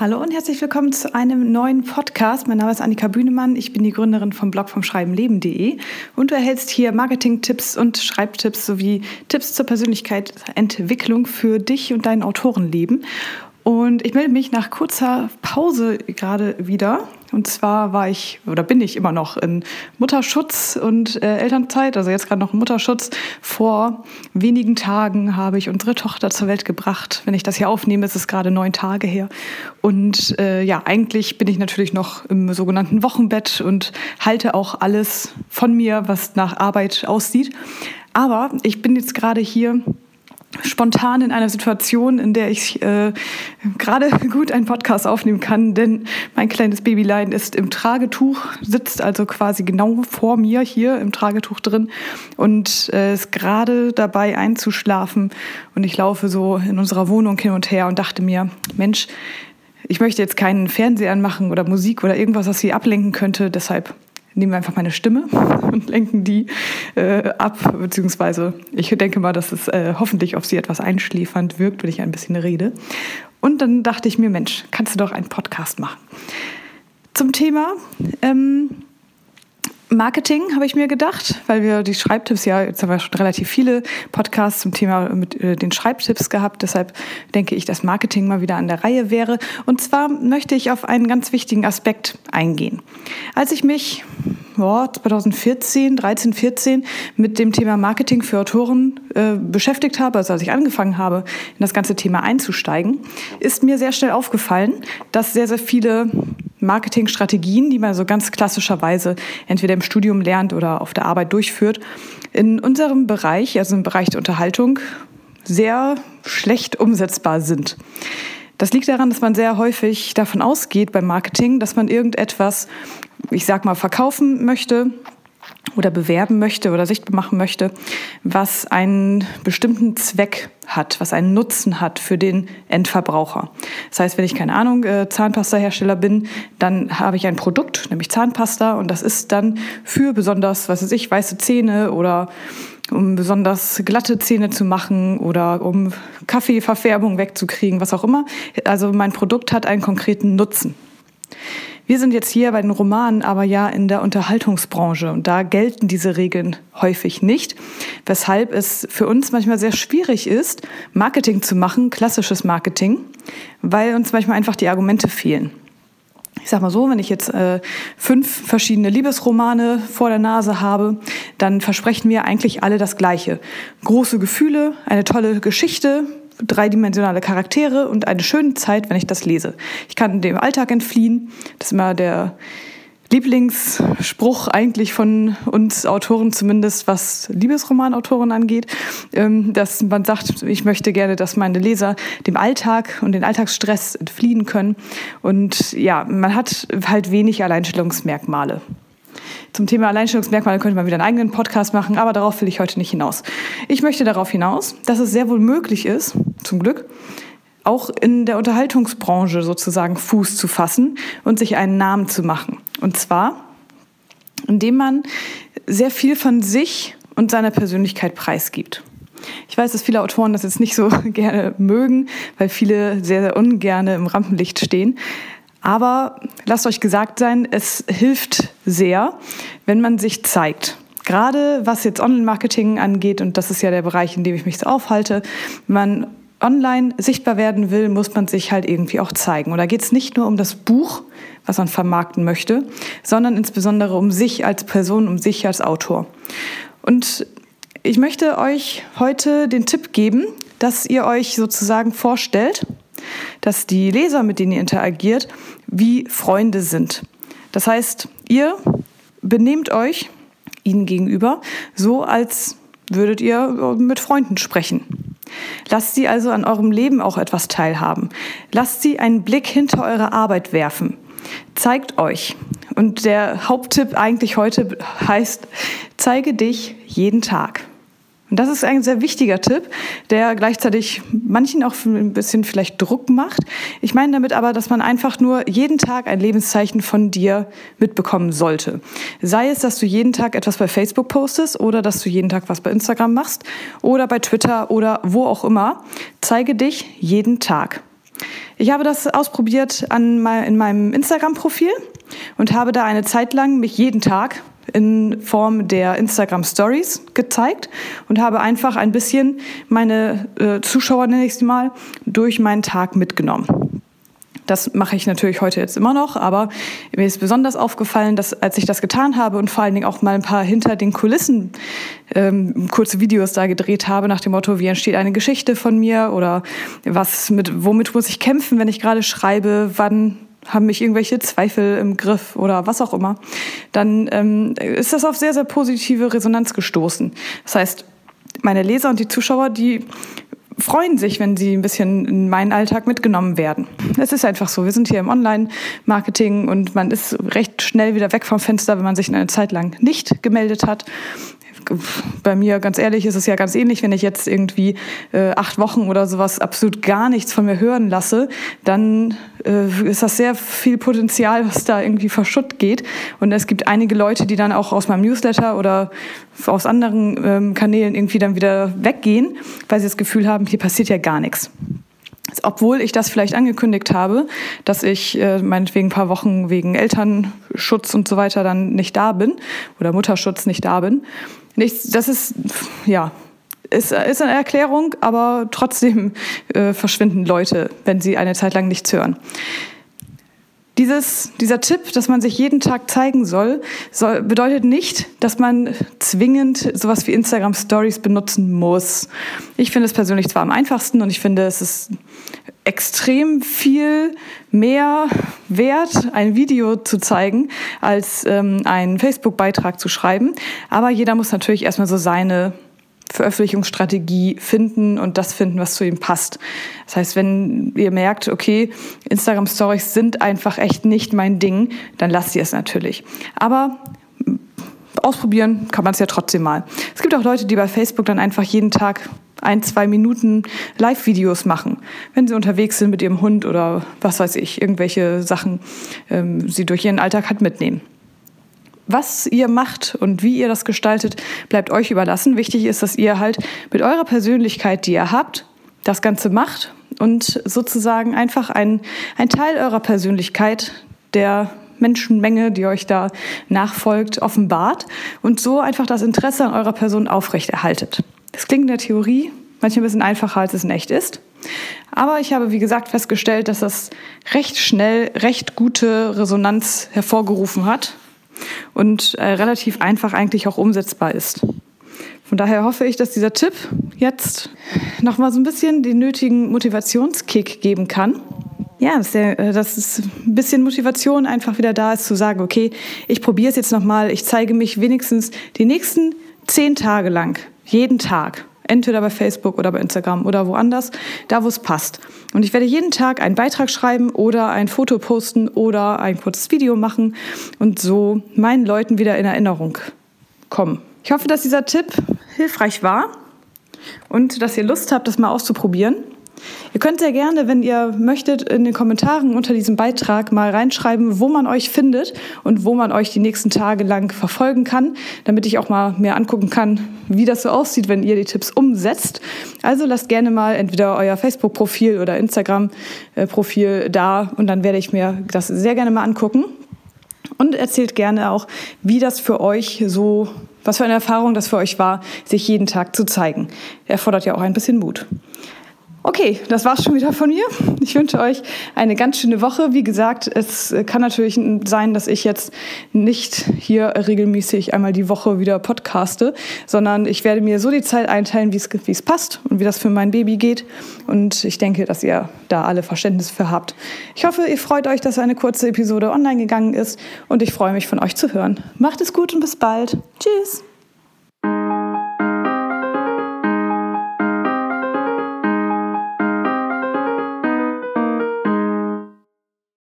Hallo und herzlich willkommen zu einem neuen Podcast. Mein Name ist Annika Bühnemann. Ich bin die Gründerin vom Blog vom Schreibenleben.de und du erhältst hier Marketing-Tipps und Schreibtipps sowie Tipps zur Persönlichkeitsentwicklung für dich und dein Autorenleben. Und ich melde mich nach kurzer Pause gerade wieder. Und zwar war ich oder bin ich immer noch in Mutterschutz und äh, Elternzeit, also jetzt gerade noch in Mutterschutz. Vor wenigen Tagen habe ich unsere Tochter zur Welt gebracht. Wenn ich das hier aufnehme, ist es gerade neun Tage her. Und äh, ja, eigentlich bin ich natürlich noch im sogenannten Wochenbett und halte auch alles von mir, was nach Arbeit aussieht. Aber ich bin jetzt gerade hier spontan in einer Situation, in der ich äh, gerade gut einen Podcast aufnehmen kann, denn mein kleines Babylein ist im Tragetuch, sitzt also quasi genau vor mir hier im Tragetuch drin und äh, ist gerade dabei einzuschlafen. Und ich laufe so in unserer Wohnung hin und her und dachte mir, Mensch, ich möchte jetzt keinen Fernseher anmachen oder Musik oder irgendwas, was sie ablenken könnte. Deshalb nehmen wir einfach meine Stimme und lenken die äh, ab, beziehungsweise ich denke mal, dass es äh, hoffentlich auf sie etwas einschläfernd wirkt, wenn ich ein bisschen rede. Und dann dachte ich mir, Mensch, kannst du doch einen Podcast machen. Zum Thema ähm, Marketing habe ich mir gedacht, weil wir die Schreibtipps ja, jetzt haben wir schon relativ viele Podcasts zum Thema mit äh, den Schreibtipps gehabt. Deshalb denke ich, dass Marketing mal wieder an der Reihe wäre. Und zwar möchte ich auf einen ganz wichtigen Aspekt eingehen. Als ich mich oh, 2014, 13, 14 mit dem Thema Marketing für Autoren äh, beschäftigt habe, also als ich angefangen habe, in das ganze Thema einzusteigen, ist mir sehr schnell aufgefallen, dass sehr, sehr viele Marketingstrategien, die man so ganz klassischerweise entweder im Studium lernt oder auf der Arbeit durchführt, in unserem Bereich, also im Bereich der Unterhaltung, sehr schlecht umsetzbar sind. Das liegt daran, dass man sehr häufig davon ausgeht beim Marketing, dass man irgendetwas, ich sag mal, verkaufen möchte oder bewerben möchte oder sichtbar machen möchte, was einen bestimmten Zweck hat, was einen Nutzen hat für den Endverbraucher. Das heißt, wenn ich keine Ahnung äh, Zahnpasta-Hersteller bin, dann habe ich ein Produkt, nämlich Zahnpasta, und das ist dann für besonders, was weiß ich, weiße Zähne oder um besonders glatte Zähne zu machen oder um Kaffeeverfärbung wegzukriegen, was auch immer. Also mein Produkt hat einen konkreten Nutzen. Wir sind jetzt hier bei den Romanen aber ja in der Unterhaltungsbranche und da gelten diese Regeln häufig nicht, weshalb es für uns manchmal sehr schwierig ist, Marketing zu machen, klassisches Marketing, weil uns manchmal einfach die Argumente fehlen. Ich sag mal so, wenn ich jetzt äh, fünf verschiedene Liebesromane vor der Nase habe, dann versprechen mir eigentlich alle das Gleiche. Große Gefühle, eine tolle Geschichte, dreidimensionale Charaktere und eine schöne Zeit, wenn ich das lese. Ich kann dem Alltag entfliehen. Das ist immer der Lieblingsspruch eigentlich von uns Autoren, zumindest was Liebesromanautoren angeht, ähm, dass man sagt, ich möchte gerne, dass meine Leser dem Alltag und den Alltagsstress entfliehen können. Und ja, man hat halt wenig Alleinstellungsmerkmale. Zum Thema Alleinstellungsmerkmale könnte man wieder einen eigenen Podcast machen, aber darauf will ich heute nicht hinaus. Ich möchte darauf hinaus, dass es sehr wohl möglich ist, zum Glück, auch in der Unterhaltungsbranche sozusagen Fuß zu fassen und sich einen Namen zu machen. Und zwar, indem man sehr viel von sich und seiner Persönlichkeit preisgibt. Ich weiß, dass viele Autoren das jetzt nicht so gerne mögen, weil viele sehr, sehr ungerne im Rampenlicht stehen. Aber lasst euch gesagt sein, es hilft sehr, wenn man sich zeigt. Gerade was jetzt Online-Marketing angeht, und das ist ja der Bereich, in dem ich mich so aufhalte, man online sichtbar werden will, muss man sich halt irgendwie auch zeigen. Und da geht es nicht nur um das Buch, was man vermarkten möchte, sondern insbesondere um sich als Person, um sich als Autor. Und ich möchte euch heute den Tipp geben, dass ihr euch sozusagen vorstellt, dass die Leser, mit denen ihr interagiert, wie Freunde sind. Das heißt, ihr benehmt euch ihnen gegenüber so, als würdet ihr mit Freunden sprechen. Lasst sie also an eurem Leben auch etwas teilhaben. Lasst sie einen Blick hinter eure Arbeit werfen. Zeigt euch. Und der Haupttipp eigentlich heute heißt, zeige dich jeden Tag. Und das ist ein sehr wichtiger Tipp, der gleichzeitig manchen auch ein bisschen vielleicht Druck macht. Ich meine damit aber, dass man einfach nur jeden Tag ein Lebenszeichen von dir mitbekommen sollte. Sei es, dass du jeden Tag etwas bei Facebook postest oder dass du jeden Tag was bei Instagram machst oder bei Twitter oder wo auch immer. Zeige dich jeden Tag. Ich habe das ausprobiert an in meinem Instagram-Profil und habe da eine Zeit lang mich jeden Tag in Form der Instagram Stories gezeigt und habe einfach ein bisschen meine äh, Zuschauer, nenne ich sie mal, durch meinen Tag mitgenommen. Das mache ich natürlich heute jetzt immer noch, aber mir ist besonders aufgefallen, dass als ich das getan habe und vor allen Dingen auch mal ein paar hinter den Kulissen ähm, kurze Videos da gedreht habe nach dem Motto, wie entsteht eine Geschichte von mir oder was mit womit muss ich kämpfen, wenn ich gerade schreibe, wann haben mich irgendwelche Zweifel im Griff oder was auch immer, dann ähm, ist das auf sehr, sehr positive Resonanz gestoßen. Das heißt, meine Leser und die Zuschauer, die freuen sich, wenn sie ein bisschen in meinen Alltag mitgenommen werden. Es ist einfach so. Wir sind hier im Online-Marketing und man ist recht schnell wieder weg vom Fenster, wenn man sich eine Zeit lang nicht gemeldet hat bei mir, ganz ehrlich, ist es ja ganz ähnlich, wenn ich jetzt irgendwie äh, acht Wochen oder sowas absolut gar nichts von mir hören lasse, dann äh, ist das sehr viel Potenzial, was da irgendwie verschutt geht. Und es gibt einige Leute, die dann auch aus meinem Newsletter oder aus anderen ähm, Kanälen irgendwie dann wieder weggehen, weil sie das Gefühl haben, hier passiert ja gar nichts obwohl ich das vielleicht angekündigt habe, dass ich äh, meinetwegen ein paar Wochen wegen Elternschutz und so weiter dann nicht da bin oder Mutterschutz nicht da bin. Nichts, das ist, ja, ist, ist eine Erklärung, aber trotzdem äh, verschwinden Leute, wenn sie eine Zeit lang nichts hören. Dieses, dieser Tipp, dass man sich jeden Tag zeigen soll, soll, bedeutet nicht, dass man zwingend sowas wie Instagram Stories benutzen muss. Ich finde es persönlich zwar am einfachsten und ich finde, es ist extrem viel mehr wert, ein Video zu zeigen, als ähm, einen Facebook-Beitrag zu schreiben. Aber jeder muss natürlich erstmal so seine Veröffentlichungsstrategie finden und das finden, was zu ihm passt. Das heißt, wenn ihr merkt, okay, Instagram Stories sind einfach echt nicht mein Ding, dann lasst ihr es natürlich. Aber ausprobieren kann man es ja trotzdem mal. Es gibt auch Leute, die bei Facebook dann einfach jeden Tag ein, zwei Minuten Live-Videos machen, wenn sie unterwegs sind mit ihrem Hund oder was weiß ich, irgendwelche Sachen ähm, sie durch ihren Alltag halt mitnehmen. Was ihr macht und wie ihr das gestaltet, bleibt euch überlassen. Wichtig ist, dass ihr halt mit eurer Persönlichkeit, die ihr habt, das Ganze macht und sozusagen einfach ein, ein Teil eurer Persönlichkeit, der Menschenmenge, die euch da nachfolgt, offenbart und so einfach das Interesse an eurer Person aufrechterhaltet. Das klingt in der Theorie manchmal ein bisschen einfacher, als es in echt ist. Aber ich habe, wie gesagt, festgestellt, dass das recht schnell recht gute Resonanz hervorgerufen hat und äh, relativ einfach eigentlich auch umsetzbar ist. Von daher hoffe ich, dass dieser Tipp jetzt nochmal so ein bisschen den nötigen Motivationskick geben kann. Ja, dass, der, äh, dass es ein bisschen Motivation einfach wieder da ist, zu sagen, okay, ich probiere es jetzt nochmal, ich zeige mich wenigstens die nächsten zehn Tage lang, jeden Tag, entweder bei Facebook oder bei Instagram oder woanders, da wo es passt. Und ich werde jeden Tag einen Beitrag schreiben oder ein Foto posten oder ein kurzes Video machen und so meinen Leuten wieder in Erinnerung kommen. Ich hoffe, dass dieser Tipp hilfreich war und dass ihr Lust habt, das mal auszuprobieren. Ihr könnt sehr gerne, wenn ihr möchtet, in den Kommentaren unter diesem Beitrag mal reinschreiben, wo man euch findet und wo man euch die nächsten Tage lang verfolgen kann, damit ich auch mal mir angucken kann, wie das so aussieht, wenn ihr die Tipps umsetzt. Also lasst gerne mal entweder euer Facebook-Profil oder Instagram-Profil da und dann werde ich mir das sehr gerne mal angucken. Und erzählt gerne auch, wie das für euch so was für eine Erfahrung das für euch war, sich jeden Tag zu zeigen. Erfordert ja auch ein bisschen Mut. Okay, das war's schon wieder von mir. Ich wünsche euch eine ganz schöne Woche. Wie gesagt, es kann natürlich sein, dass ich jetzt nicht hier regelmäßig einmal die Woche wieder podcaste, sondern ich werde mir so die Zeit einteilen, wie es passt und wie das für mein Baby geht. Und ich denke, dass ihr da alle Verständnis für habt. Ich hoffe, ihr freut euch, dass eine kurze Episode online gegangen ist und ich freue mich von euch zu hören. Macht es gut und bis bald. Tschüss.